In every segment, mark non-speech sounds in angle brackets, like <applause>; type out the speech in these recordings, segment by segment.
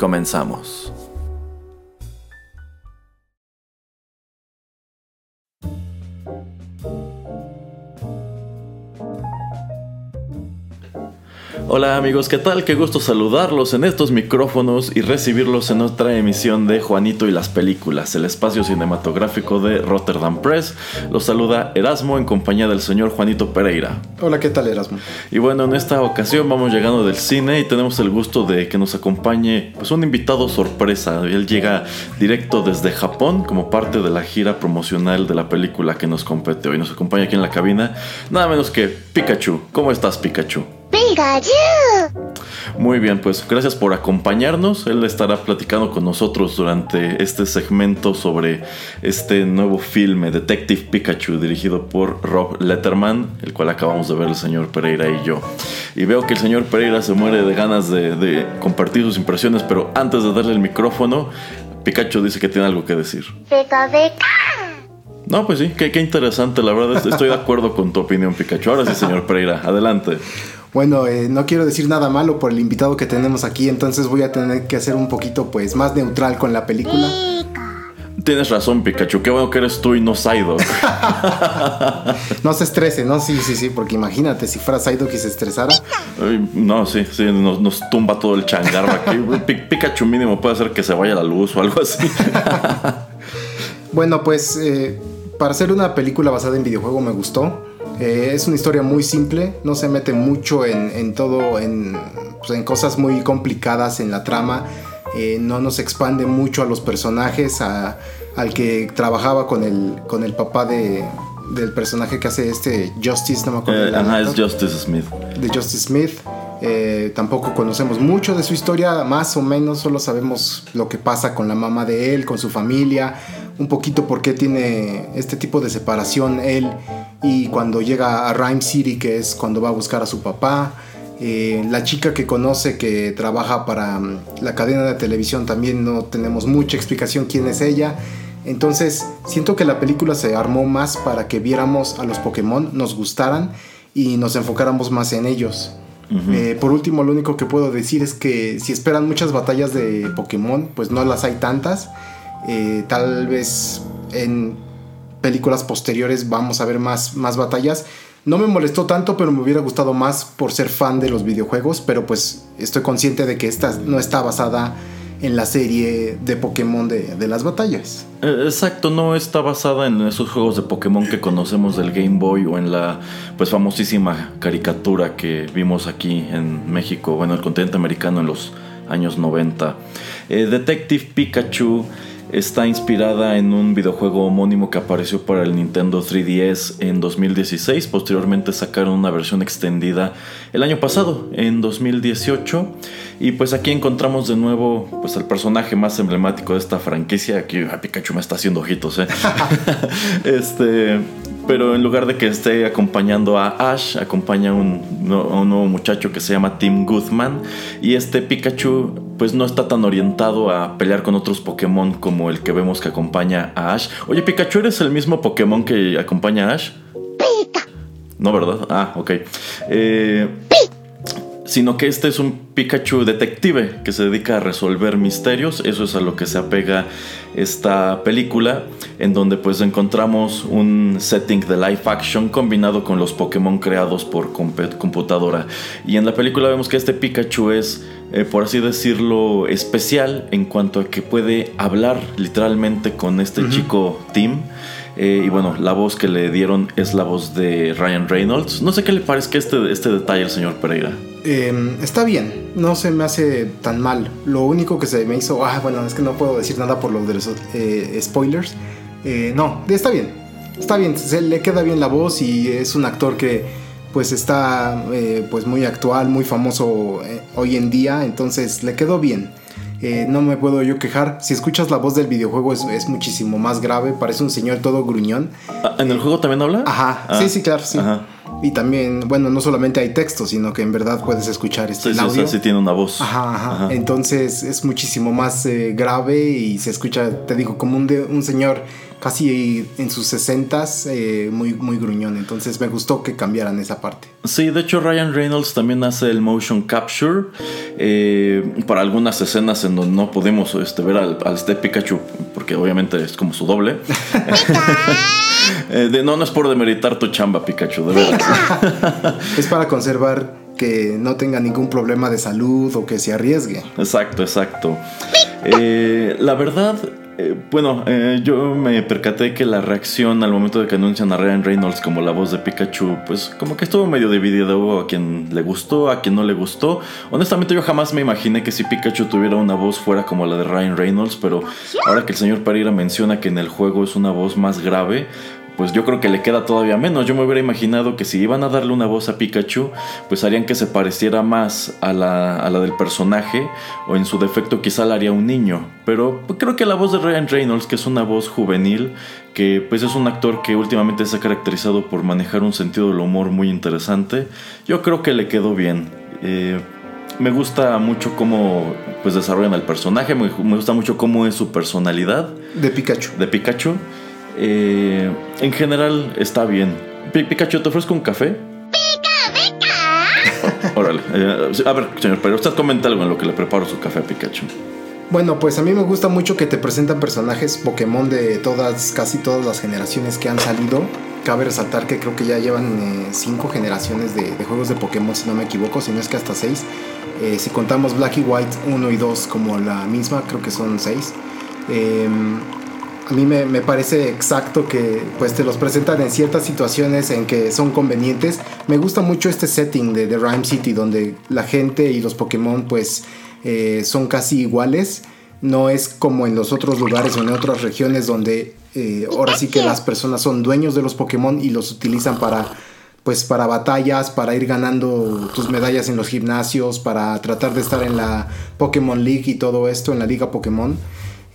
Comenzamos. Hola amigos, ¿qué tal? Qué gusto saludarlos en estos micrófonos y recibirlos en otra emisión de Juanito y las Películas, el espacio cinematográfico de Rotterdam Press. Los saluda Erasmo en compañía del señor Juanito Pereira. Hola, ¿qué tal Erasmo? Y bueno, en esta ocasión vamos llegando del cine y tenemos el gusto de que nos acompañe pues un invitado sorpresa. Él llega directo desde Japón como parte de la gira promocional de la película que nos compete hoy. Nos acompaña aquí en la cabina nada menos que Pikachu. ¿Cómo estás Pikachu? Pikachu. Muy bien, pues gracias por acompañarnos. Él estará platicando con nosotros durante este segmento sobre este nuevo filme, Detective Pikachu, dirigido por Rob Letterman, el cual acabamos de ver el señor Pereira y yo. Y veo que el señor Pereira se muere de ganas de, de compartir sus impresiones, pero antes de darle el micrófono, Pikachu dice que tiene algo que decir. Pika, pika. No, pues sí, qué, qué interesante, la verdad estoy de acuerdo con tu opinión, Pikachu. Ahora sí, señor Pereira, adelante. Bueno, eh, no quiero decir nada malo por el invitado que tenemos aquí, entonces voy a tener que hacer un poquito pues más neutral con la película. Tienes razón, Pikachu, qué bueno que eres tú y no Psyduck. <laughs> No se estrese, ¿no? Sí, sí, sí, porque imagínate si fuera Psyduck y se estresara. Ay, No, sí, sí, nos, nos tumba todo el changarro aquí. Pi- Pikachu mínimo puede hacer que se vaya la luz o algo así. <laughs> Bueno, pues eh, para hacer una película basada en videojuego me gustó. Eh, es una historia muy simple, no se mete mucho en, en todo, en, pues, en cosas muy complicadas en la trama. Eh, no nos expande mucho a los personajes, a- al que trabajaba con el, con el papá de, del personaje que hace este Justice, no me acuerdo. Eh, ajá, es Justice Smith. de Justice Smith. Eh, tampoco conocemos mucho de su historia, más o menos solo sabemos lo que pasa con la mamá de él, con su familia, un poquito por qué tiene este tipo de separación él y cuando llega a Rhyme City, que es cuando va a buscar a su papá. Eh, la chica que conoce que trabaja para mm, la cadena de televisión también no tenemos mucha explicación quién es ella. Entonces siento que la película se armó más para que viéramos a los Pokémon, nos gustaran y nos enfocáramos más en ellos. Eh, por último, lo único que puedo decir es que si esperan muchas batallas de Pokémon, pues no las hay tantas. Eh, tal vez en películas posteriores vamos a ver más, más batallas. No me molestó tanto, pero me hubiera gustado más por ser fan de los videojuegos, pero pues estoy consciente de que esta no está basada en la serie de Pokémon de, de las batallas. Eh, Exacto, no está basada en esos juegos de Pokémon que conocemos del Game Boy o en la pues famosísima caricatura que vimos aquí en México, bueno, el continente americano en los años 90. Eh, Detective Pikachu está inspirada en un videojuego homónimo que apareció para el Nintendo 3DS en 2016. Posteriormente sacaron una versión extendida el año pasado, en 2018. Y pues aquí encontramos de nuevo pues el personaje más emblemático de esta franquicia. Aquí ah, Pikachu me está haciendo ojitos, ¿eh? <laughs> <laughs> este, pero en lugar de que esté acompañando a Ash, acompaña a un, a un nuevo muchacho que se llama Tim Goodman. Y este Pikachu pues no está tan orientado a pelear con otros Pokémon como el que vemos que acompaña a Ash. Oye, Pikachu, ¿eres el mismo Pokémon que acompaña a Ash? No, ¿verdad? Ah, ok. Eh, sino que este es un Pikachu detective que se dedica a resolver misterios. Eso es a lo que se apega esta película, en donde pues encontramos un setting de live action combinado con los Pokémon creados por computadora. Y en la película vemos que este Pikachu es, eh, por así decirlo, especial en cuanto a que puede hablar literalmente con este chico Tim. Eh, y bueno, la voz que le dieron es la voz de Ryan Reynolds. No sé qué le parezca este, este detalle al señor Pereira. Eh, está bien, no se me hace tan mal. Lo único que se me hizo, ah, bueno, es que no puedo decir nada por lo de los eh, spoilers, Eh, no, está bien. Está bien, se le queda bien la voz y es un actor que pues está eh, pues muy actual, muy famoso eh, hoy en día, entonces le quedó bien. Eh, no me puedo yo quejar. Si escuchas la voz del videojuego es, muchísimo más grave, parece un señor todo gruñón. Ah, ¿En el juego también habla? Ajá, sí, ah, sí, claro, sí. Y también, bueno, no solamente hay texto, sino que en verdad puedes escuchar este sí, audio. Sí, sí, tiene una voz. Ajá, ajá. Entonces es muchísimo más grave y se escucha, te digo, como un, de, un señor casi en sus sesentas, eh, muy, muy gruñón. Entonces me gustó que cambiaran esa parte. Sí, de hecho Ryan Reynolds también hace el motion capture eh, para algunas escenas en donde no podemos este, ver al, este Pikachu, porque obviamente es como su doble. <laughs> Eh, de, no, no es por demeritar tu chamba, Pikachu, de verdad. es para conservar que no tenga ningún problema de salud o que se arriesgue. Exacto, exacto. la verdad, eh, bueno, eh, yo me percaté que la reacción al momento de que anuncian a Ryan Reynolds como la voz de Pikachu, pues como que estuvo medio dividido. A quien le gustó, a quien no le gustó. Honestamente, yo jamás me imaginé que si Pikachu tuviera una voz fuera como la de Ryan Reynolds, pero ahora que el señor Pereira menciona que en el juego es una voz más grave, pues yo creo que le queda todavía menos. Yo me hubiera imaginado que si iban a darle una voz a Pikachu, pues harían que se pareciera más a la, a la del personaje, o en su defecto quizá la haría un niño. Pero creo que la voz de Ryan Reynolds, que es una voz juvenil, que pues es un actor que últimamente se ha caracterizado por manejar un sentido del humor muy interesante, yo creo que le quedó bien. Eh, me gusta mucho cómo pues desarrollan el personaje, me, me gusta mucho cómo es su personalidad. De Pikachu. De Pikachu. Eh, en general está bien. Pikachu, ¿te ofrezco un café? ¡Pica, <laughs> Órale. Eh, a ver, señor, pero usted comenta algo en lo que le preparo su café a Pikachu. Bueno, pues a mí me gusta mucho que te presentan personajes Pokémon de todas, casi todas las generaciones que han salido. Cabe resaltar que creo que ya llevan eh, cinco generaciones de, juegos de Pokémon, si no me equivoco, si no es que hasta seis. si contamos Black y White 1 y 2 como la misma, creo que son seis. Eh, a mí me, parece exacto que pues te los presentan en ciertas situaciones en que son convenientes. Me gusta mucho este setting de, The Rhyme City donde la gente y los Pokémon pues eh, son casi iguales. No es como en los otros lugares o en otras regiones donde eh, ahora sí que las personas son dueños de los Pokémon y los utilizan para pues para batallas, para ir ganando tus medallas en los gimnasios, para tratar de estar en la Pokémon League y todo esto, en la Liga Pokémon.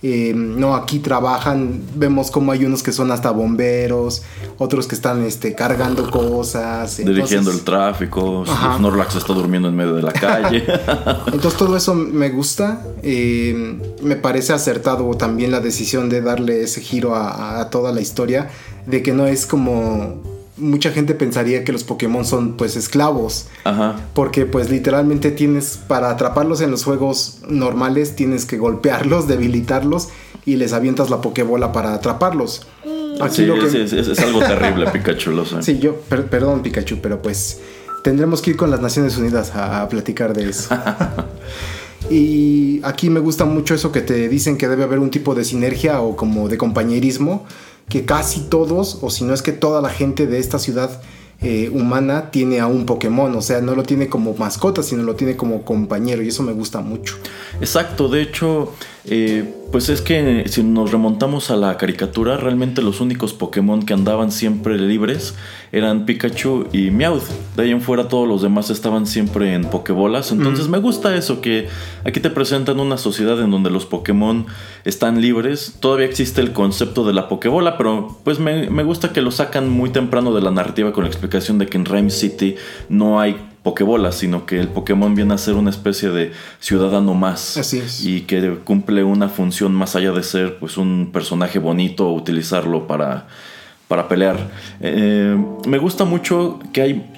Eh, no, aquí trabajan, vemos como hay unos que son hasta bomberos, otros que están este, cargando cosas. Dirigiendo el tráfico, Snorlax está durmiendo en medio de la calle. <laughs> entonces todo eso me gusta, eh, me parece acertado también la decisión de darle ese giro a toda la historia, de que no es como mucha gente pensaría que los Pokémon son pues esclavos. Ajá. Porque pues literalmente tienes, para atraparlos en los juegos normales, tienes que golpearlos, <laughs> debilitarlos y les avientas la Pokébola para atraparlos. sí, es, algo terrible, Pikachu, lo sé. Sí, yo, perdón Pikachu, pero pues tendremos que ir con las Naciones Unidas a platicar de eso. <laughs> y aquí me gusta mucho eso que te dicen que debe haber un tipo de sinergia o como de compañerismo que casi todos, o si no es que toda la gente de esta ciudad eh, humana tiene a un Pokémon, o sea, no lo tiene como mascota, sino lo tiene como compañero, y eso me gusta mucho. Exacto, de hecho, eh, pues es que si nos remontamos a la caricatura, realmente los únicos Pokémon que andaban siempre libres eran Pikachu y Meowth. De ahí en fuera todos los demás estaban siempre en Pokébolas. Entonces me gusta eso, que aquí te presentan una sociedad en donde los Pokémon están libres. Todavía existe el concepto de la Pokébola, pero pues me, me gusta que lo sacan muy temprano de la narrativa con la explicación de que en Rhyme City no hay Pokébola, sino que el Pokémon viene a ser una especie de ciudadano más. Así es. Y que cumple una función más allá de ser pues un personaje bonito o utilizarlo para, para pelear. Eh, me gusta mucho que hay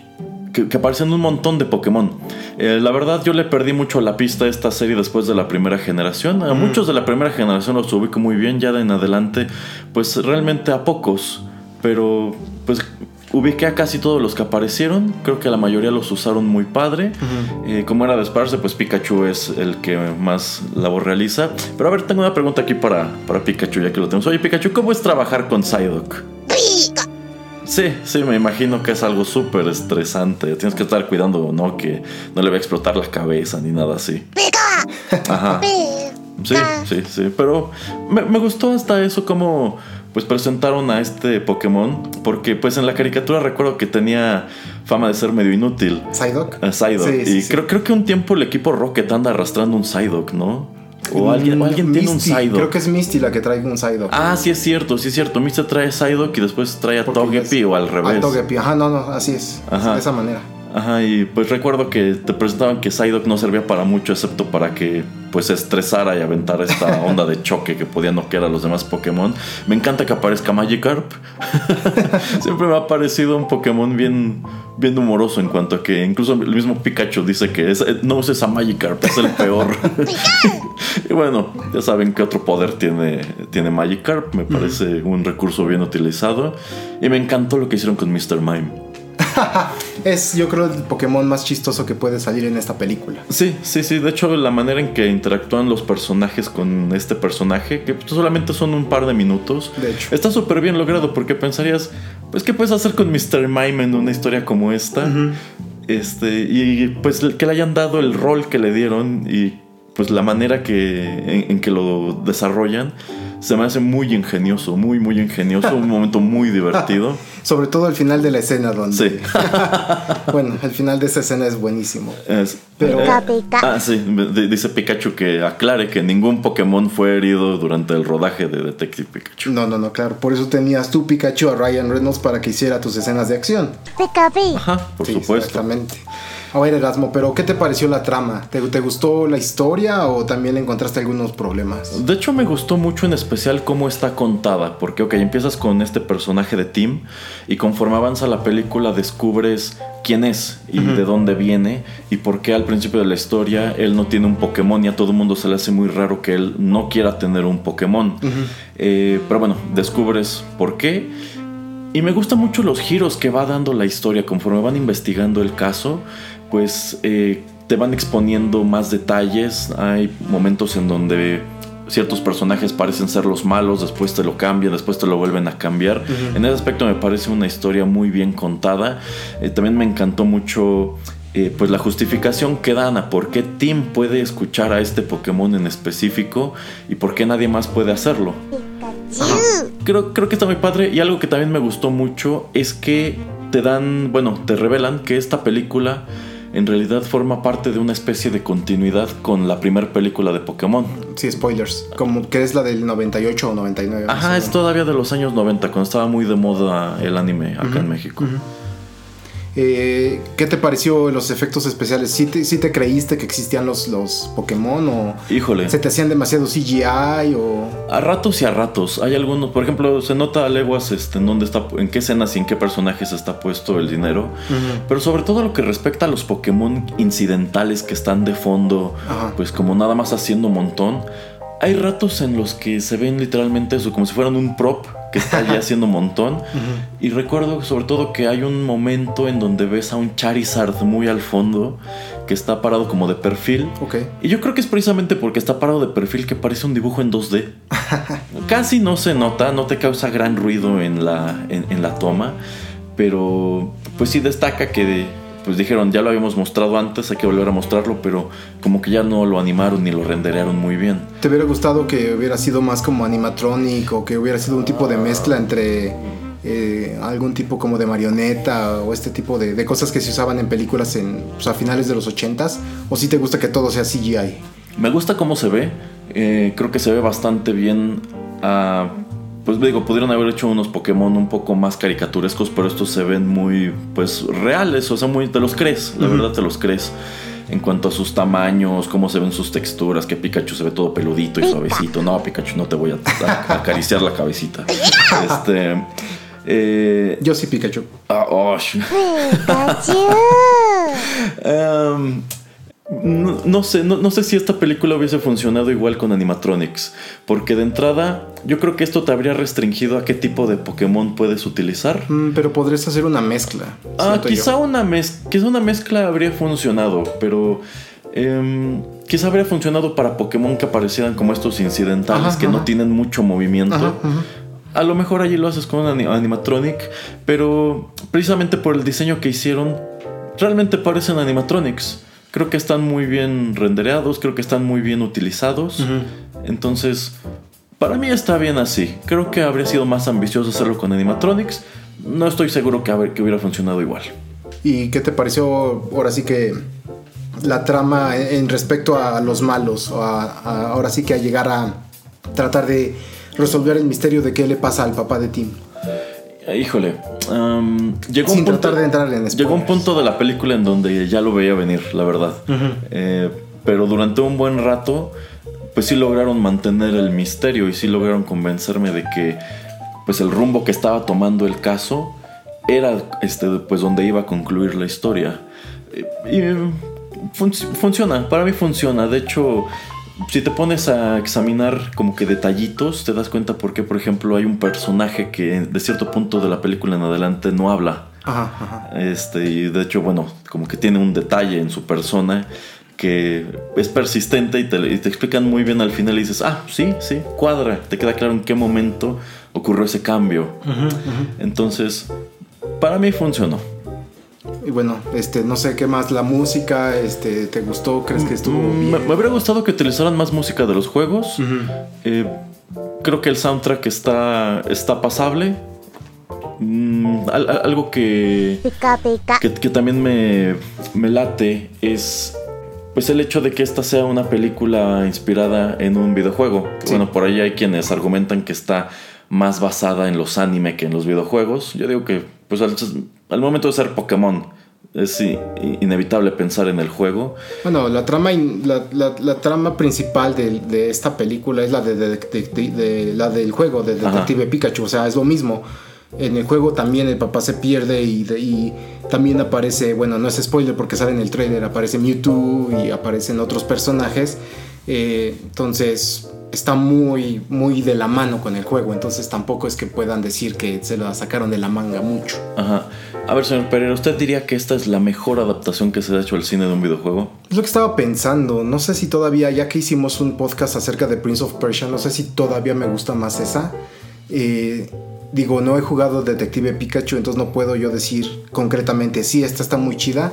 que, aparecen un montón de Pokémon. Eh, la verdad, yo le perdí mucho la pista a esta serie después de la primera generación. A muchos de la primera generación los ubico muy bien, ya de en adelante, pues realmente a pocos. Pero, pues Ubiqué a casi todos los que aparecieron. Creo que la mayoría los usaron muy padre. Eh, como era de esperarse, pues Pikachu es el que más labor realiza. Pero a ver, tengo una pregunta aquí para, para Pikachu, ya que lo tenemos. Oye, Pikachu, ¿cómo es trabajar con Psyduck? Sí, sí, me imagino que es algo súper estresante. Tienes que estar cuidando, ¿no? Que no le va a explotar la cabeza ni nada así. Ajá. Sí, sí, sí. Pero me, me gustó hasta eso como pues presentaron a este Pokémon, porque pues en la caricatura recuerdo que tenía fama de ser medio inútil. ¿Psyduck? A Psyduck. Sí, sí, y sí. Creo, creo que un tiempo el equipo Rocket anda arrastrando un Psyduck, ¿no? O alguien, o alguien tiene un Misty, Psyduck. Creo que es Misty la que trae un Psyduck. Ah, sí es cierto, sí es cierto. Mista trae Psyduck y después trae a Togepi o al revés. A Togepi, ajá, no, no, así es. Ajá. De esa manera. Ajá, y pues recuerdo que te presentaban que Psyduck no servía para mucho excepto para que pues se estresara y aventara esta <laughs> onda de choque que podía noquear a los demás Pokémon. Me encanta que aparezca Magikarp. <laughs> Siempre me ha parecido un Pokémon bien, bien humoroso en cuanto a que incluso el mismo Pikachu dice que es- no uses a Magikarp, es el peor. <laughs> y bueno, ya saben qué otro poder tiene, tiene Magikarp. Me parece un recurso bien utilizado. Y me encantó lo que hicieron con Mr. Mime. <laughs> Es, yo creo, el Pokémon más chistoso que puede salir en esta película. Sí, sí, sí. De hecho, la manera en que interactúan los personajes con este personaje, que pues, solamente son un par de minutos, De hecho. está súper bien logrado porque pensarías, pues, ¿qué puedes hacer con Mr. Mime en una historia como esta? Este, y pues que le hayan dado el rol que le dieron y pues la manera que, en, en que lo desarrollan, se me hace muy ingenioso, muy, muy ingenioso, un momento muy divertido. <laughs> Sobre todo el final de la escena donde... Sí. <laughs> bueno, el final de esa escena es buenísimo. Es- Pero- eh. Ah, sí, dice Pikachu que aclare que ningún Pokémon fue herido durante el rodaje de Detective Pikachu. No, no, no, claro. Por eso tenías tú, Pikachu, a Ryan Reynolds para que hiciera tus escenas de acción. Pica, pi. Ajá, por Sí, supuesto. Exactamente. A ver, Erasmo, pero ¿qué te pareció la trama? ¿Te, te gustó la historia o también encontraste algunos problemas? De hecho, me gustó mucho en especial cómo está contada, porque, ok, empiezas con este personaje de Tim y conforme avanza la película descubres quién es y de dónde viene y por qué al principio de la historia él no tiene un Pokémon y a todo el mundo se le hace muy raro que él no quiera tener un Pokémon. Eh, pero bueno, descubres por qué. Y me gustan mucho los giros que va dando la historia conforme van investigando el caso, pues eh, te van exponiendo más detalles. Hay momentos en donde ciertos personajes parecen ser los malos, después te lo cambian, después te lo vuelven a cambiar. En ese aspecto me parece una historia muy bien contada. Eh, también me encantó mucho eh, pues la justificación que dan a por qué Tim puede escuchar a este Pokémon en específico y por qué nadie más puede hacerlo. Creo, creo que está muy padre y algo que también me gustó mucho es que te dan, bueno, te revelan que esta película en realidad forma parte de una especie de continuidad con la primera película de Pokémon. Sí, spoilers. Como que es la del 98 o 99. Ajá, es todavía de los años 90, cuando estaba muy de moda el anime acá en México. Eh, ¿Qué te pareció los efectos especiales? ¿Sí te, sí te creíste que existían los, los Pokémon o Híjole. se te hacían demasiado CGI o... A ratos y a ratos. Hay algunos, por ejemplo, se nota a leguas este, en dónde está, en qué escenas y en qué personajes está puesto el dinero. Pero sobre todo lo que respecta a los Pokémon incidentales que están de fondo, Ajá. pues como nada más haciendo un montón. Hay ratos en los que se ven literalmente eso, como si fueran un prop que está allí <laughs> haciendo un montón. Y recuerdo sobre todo que hay un momento en donde ves a un Charizard muy al fondo que está parado como de perfil. Y yo creo que es precisamente porque está parado de perfil que parece un dibujo en 2D. <laughs> Casi no se nota, no te causa gran ruido en la, en, en la toma, pero pues sí destaca que pues dijeron, ya lo habíamos mostrado antes, hay que volver a mostrarlo, pero como que ya no lo animaron ni lo renderearon muy bien. ¿Te hubiera gustado que hubiera sido más como animatronic o que hubiera sido un tipo de mezcla entre eh, algún tipo como de marioneta o este tipo de, de cosas que se usaban en películas en, pues, a finales de los 80s? ¿O si te gusta que todo sea CGI? Me gusta cómo se ve. eh, creo que se ve bastante bien. ah, pues digo, pudieron haber hecho unos Pokémon un poco más caricaturescos, pero estos se ven muy, pues, reales. O sea, muy, te los crees. La verdad, te los crees. En cuanto a sus tamaños, cómo se ven sus texturas, que Pikachu se ve todo peludito y suavecito. No, Pikachu, no te voy a, a- a acariciar la cabecita. Este. eh, Yo sí, Pikachu. ah, oh, Pikachu. <laughs> Em, no, no sé, no, no sé si esta película hubiese funcionado igual con animatronics, porque de entrada yo creo que esto te habría restringido a qué tipo de Pokémon puedes utilizar. Mm, pero podrías hacer una mezcla. Ah, quizá yo. una, mez quizá una mezcla habría funcionado, pero em, quizá habría funcionado para Pokémon que aparecieran como estos incidentales Ajá, que no tienen mucho movimiento. Ajá. A lo mejor allí lo haces con un ani- animatronic, pero precisamente por el diseño que hicieron, realmente parecen animatronics. Creo que están muy bien rendereados, creo que están muy bien utilizados. Entonces, Para mí está bien así. Creo que habría sido más ambicioso hacerlo con animatronics. No estoy seguro que, hubiera funcionado igual. ¿Y qué te pareció ahora sí que la trama en en respecto a los malos? O a- a- ahora sí que a llegar a tratar de resolver el misterio de qué le pasa al papá de Tim. Eh, Híjole, llegó, Sin un punto, tratar de entrar en llegó un spoilers. punto de la película en donde ya lo veía venir, la verdad. Eh, pero durante un buen rato, pues sí lograron mantener el misterio y sí lograron convencerme de que pues el rumbo que estaba tomando el caso era este, pues donde iba a concluir la historia. Eh, Y fun- funciona, para mí funciona. De hecho, si te pones a examinar como que detallitos, te das cuenta por qué, por ejemplo, hay un personaje que de cierto punto de la película en adelante no habla. Ajá, ajá. Este, y de hecho, bueno, como que tiene un detalle en su persona que es persistente y te, y te explican muy bien al final y dices, ah, sí, sí, cuadra, te queda claro en qué momento ocurrió ese cambio. Entonces, para mí funcionó. Y bueno, este, no sé qué más, la música, este, ¿te gustó? ¿Crees que estuvo Mm, bien? Me, me habría gustado que utilizaran más música de los juegos. Eh, creo que el soundtrack está, está pasable. Mm, al- al- algo que, Pika pika. que, que también me, me late es pues el hecho de que esta sea una película inspirada en un videojuego. Sí. Bueno, por ahí hay quienes argumentan que está más basada en los anime que en los videojuegos. Yo digo que pues al, momento de ser Pokémon es inevitable pensar en el juego. Bueno, la trama, in- la, la- la trama principal de, de esta película es la, de, la del juego de Ajá. Detective Pikachu, o sea, es lo mismo. En el juego también el papá se pierde y, de- y también aparece, bueno, no es spoiler porque sale en el trailer, aparece Mewtwo y aparecen otros personajes. Eh, entonces está muy, muy de la mano con el juego, entonces tampoco es que puedan decir que se la sacaron de la manga mucho. Ajá. A ver, señor Pereira, ¿usted diría que esta es la mejor adaptación que se ha hecho al cine de un videojuego? Es lo que estaba pensando. No sé si todavía, ya que hicimos un podcast acerca de Prince of Persia, no sé si todavía me gusta más esa. Eh, digo, no he jugado Detective Pikachu, entonces no puedo yo decir concretamente, sí, esta está muy chida.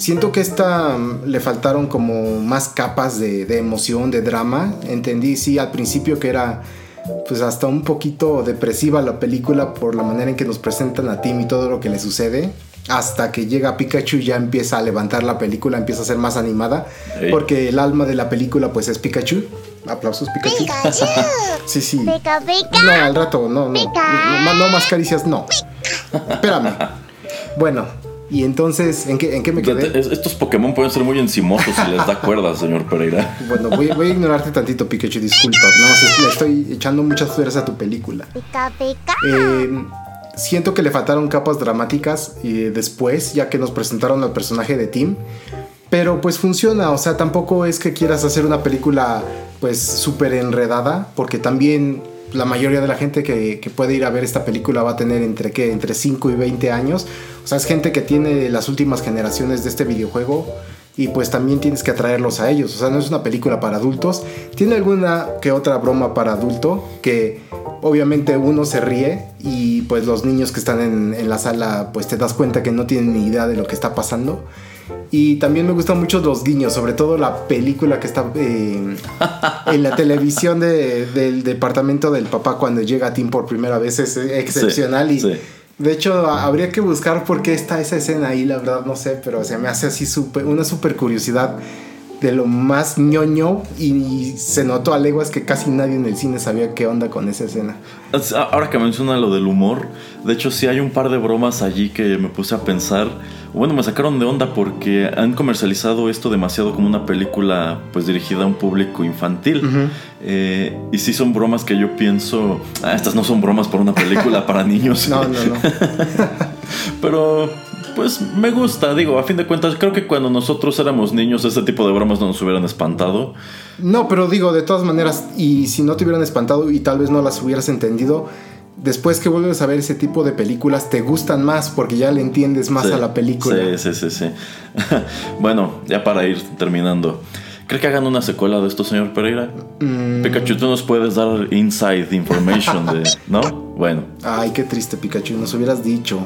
Siento que esta mm, le faltaron como más capas de, de emoción, de drama. Entendí, sí, al principio que era pues hasta un poquito depresiva la película por la manera en que nos presentan a Tim y todo lo que le sucede. Hasta que llega Pikachu y ya empieza a levantar la película, empieza a ser más animada. Porque el alma de la película pues es Pikachu. Aplausos Pikachu. Pikachu. <laughs> Sí, sí. Pika pika. No, al rato, no, no. Pica. No, no más caricias, no. Espérame. Bueno, y entonces, ¿en qué, en qué me quedé? Es- Estos Pokémon pueden ser muy encimosos si les da cuerdas, señor Pereira. <laughs> Bueno, voy, voy a ignorarte tantito, Pikachu, disculpa. Es- le estoy echando muchas flores a tu película. Eh, siento que le faltaron capas dramáticas eh, después, ya que nos presentaron al personaje de Tim. Pero pues funciona, o sea, tampoco es que quieras hacer una película pues súper enredada, porque también la mayoría de la gente que, puede ir a ver esta película va a tener entre qué, entre 5 y 20 años. O sea, es gente que tiene las últimas generaciones de este videojuego y pues también tienes que atraerlos a ellos. O sea, no es una película para adultos. Tiene alguna que otra broma para adulto que obviamente uno se ríe y pues los niños que están en, en la sala pues te das cuenta que no tienen ni idea de lo que está pasando. Y también me gustan mucho los guiños, sobre todo la película que está eh, en la televisión de- del departamento del papá cuando llega Tim por primera vez. Es excepcional Sí, y sí. de hecho a- habría que buscar por qué está esa escena ahí, la verdad no sé, pero se me hace así súper- una super curiosidad de lo más ñoño y, se notó a leguas que casi nadie en el cine sabía qué onda con esa escena. Es- Ahora que menciona lo del humor, de hecho sí hay un par de bromas allí que me puse a pensar. Bueno, me sacaron de onda porque han comercializado esto demasiado como una película pues dirigida a un público infantil. Eh, y sí son bromas que yo pienso, ah, estas no son bromas para una película para <laughs> niños. No, no, no. <laughs> Pero pues me gusta, digo, a fin de cuentas creo que cuando nosotros éramos niños este tipo de bromas no nos hubieran espantado. No, pero digo, de todas maneras, y si no te hubieran espantado y tal vez no las hubieras entendido, después que vuelves a ver ese tipo de películas, te gustan más porque ya le entiendes más Sí, a la película. Sí, sí, sí, sí. <laughs> bueno, ya para ir terminando. ¿Cree que hagan una secuela de esto, señor Pereira? Mm. Pikachu, tú nos puedes dar inside information de... ¿No? <laughs> Bueno. Ay, qué triste, Pikachu, nos hubieras dicho.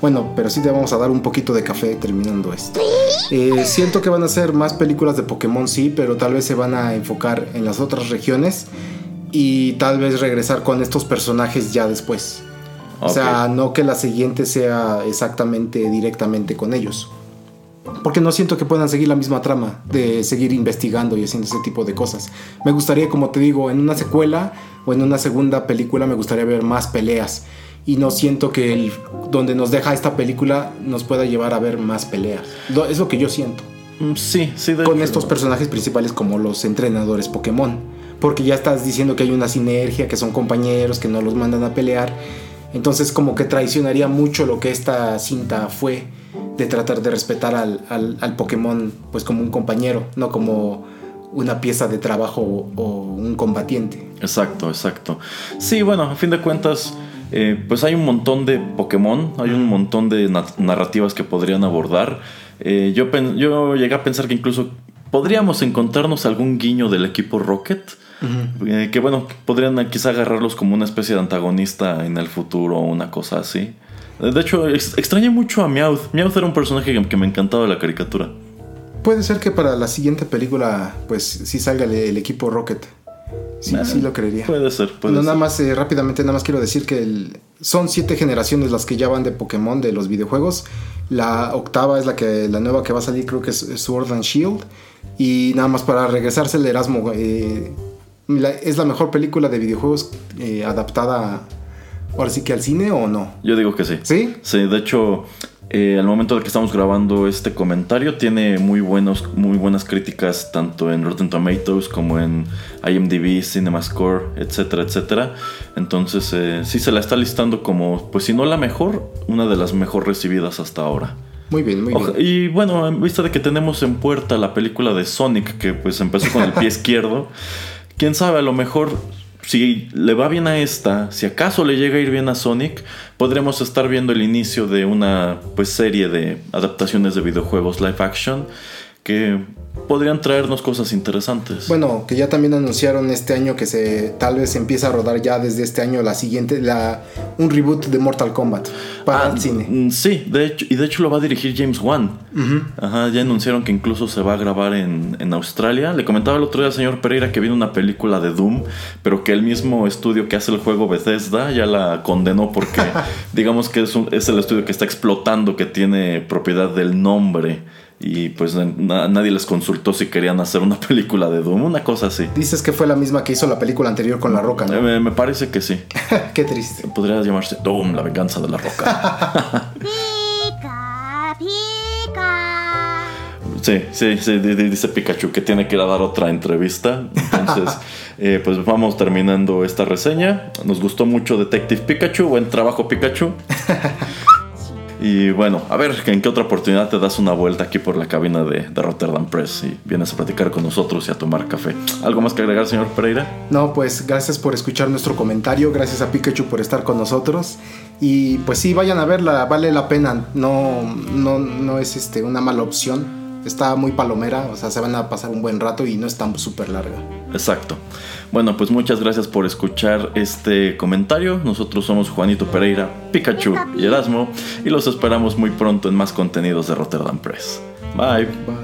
Bueno, pero sí te vamos a dar un poquito de café terminando esto. Eh, siento que van a ser más películas de Pokémon, sí, pero tal vez se van a enfocar en las otras regiones. y tal vez regresar con estos personajes ya después. O sea, no que la siguiente sea exactamente directamente con ellos. Porque no siento que puedan seguir la misma trama de seguir investigando y haciendo ese tipo de cosas. Me gustaría, como te digo, en una secuela o en una segunda película me gustaría ver más peleas. Y no siento que el, donde nos deja esta película nos pueda llevar a ver más peleas. Es lo que yo siento. Mm, sí, sí. Con estos personajes principales como los entrenadores Pokémon. Porque ya estás diciendo que hay una sinergia, que son compañeros, que no los mandan a pelear. Entonces como que traicionaría mucho lo que esta cinta fue de tratar de respetar al, al, Pokémon pues como un compañero, no como una pieza de trabajo o, un combatiente. Exacto, exacto. Sí, bueno, a fin de cuentas, eh, pues hay un montón de Pokémon, hay un montón de narrativas que podrían abordar. Eh, yo, yo llegué a pensar que incluso podríamos encontrarnos algún guiño del equipo Rocket. Eh, que bueno, podrían quizá agarrarlos como una especie de antagonista en el futuro o una cosa así. De hecho, extrañé mucho a Meowth. Meowth era un personaje que, me encantaba de la caricatura. Puede ser que para la siguiente película, pues sí salga el, equipo Rocket. Sí, sí lo creería. Puede ser, puede no, Nada más, eh, rápidamente, nada más quiero decir que son siete generaciones las que ya van de Pokémon de los videojuegos. La octava es la que la nueva que va a salir, creo que es Sword and Shield. Y nada más para regresarse el Erasmo, eh, es la mejor película de videojuegos eh, adaptada ahora sí que al cine o no? Yo digo que sí. ¿Sí? Sí, de hecho, eh, al momento de que estamos grabando este comentario, tiene muy, buenos, muy buenas críticas tanto en Rotten Tomatoes como en IMDb, CinemaScore, etcétera, etcétera. Entonces, eh, sí se la está listando como, pues si no la mejor, una de las mejor recibidas hasta ahora. Muy bien, muy bien. Y bueno, en vista de que tenemos en puerta la película de Sonic, que pues empezó con el pie <laughs> izquierdo, quién sabe, a lo mejor si le va bien a esta, si acaso le llega a ir bien a Sonic, podremos estar viendo el inicio de una pues, serie de adaptaciones de videojuegos live action que podrían traernos cosas interesantes. Bueno, que ya también anunciaron este año que se tal vez empieza a rodar ya desde este año la siguiente, la, un reboot de Mortal Kombat para ah, el cine. Mm, sí, de hecho, y de hecho lo va a dirigir James Wan. Ajá, ya anunciaron que incluso se va a grabar en, en, Australia. Le comentaba el otro día al señor Pereira que viene una película de Doom, pero que el mismo estudio que hace el juego Bethesda ya la condenó porque <laughs> digamos que es, es el estudio que está explotando, que tiene propiedad del nombre y pues nadie les consultó si querían hacer una <laughs> película de Doom, una cosa así. Dices que fue la misma que hizo la película anterior con La Roca, ¿no? Eh, me, parece que sí. <laughs> Qué triste. Podría llamarse Doom, la venganza de La Roca. <laughs> pica, pica. Sí, sí, sí, dice Pikachu que tiene que ir a dar otra entrevista. Entonces, eh, pues vamos terminando esta reseña. Nos gustó mucho Detective Pikachu. Buen trabajo, Pikachu. Y bueno, a ver, ¿en qué otra oportunidad te das una vuelta aquí por la cabina de, Rotterdam Press y vienes a platicar con nosotros y a tomar café? ¿Algo más que agregar, señor Pereira? No, pues gracias por escuchar nuestro comentario, gracias a Pikachu por estar con nosotros. Y pues sí, vayan a verla, vale la pena, no, no, no es este, una mala opción está muy palomera, o sea, se van a pasar un buen rato y no es tan súper larga. Exacto. Bueno, pues muchas gracias por escuchar este comentario. Nosotros somos Juanito Pereira, Pikachu y Erasmo y los esperamos muy pronto en más contenidos de Rotterdam Press. Bye. Bye.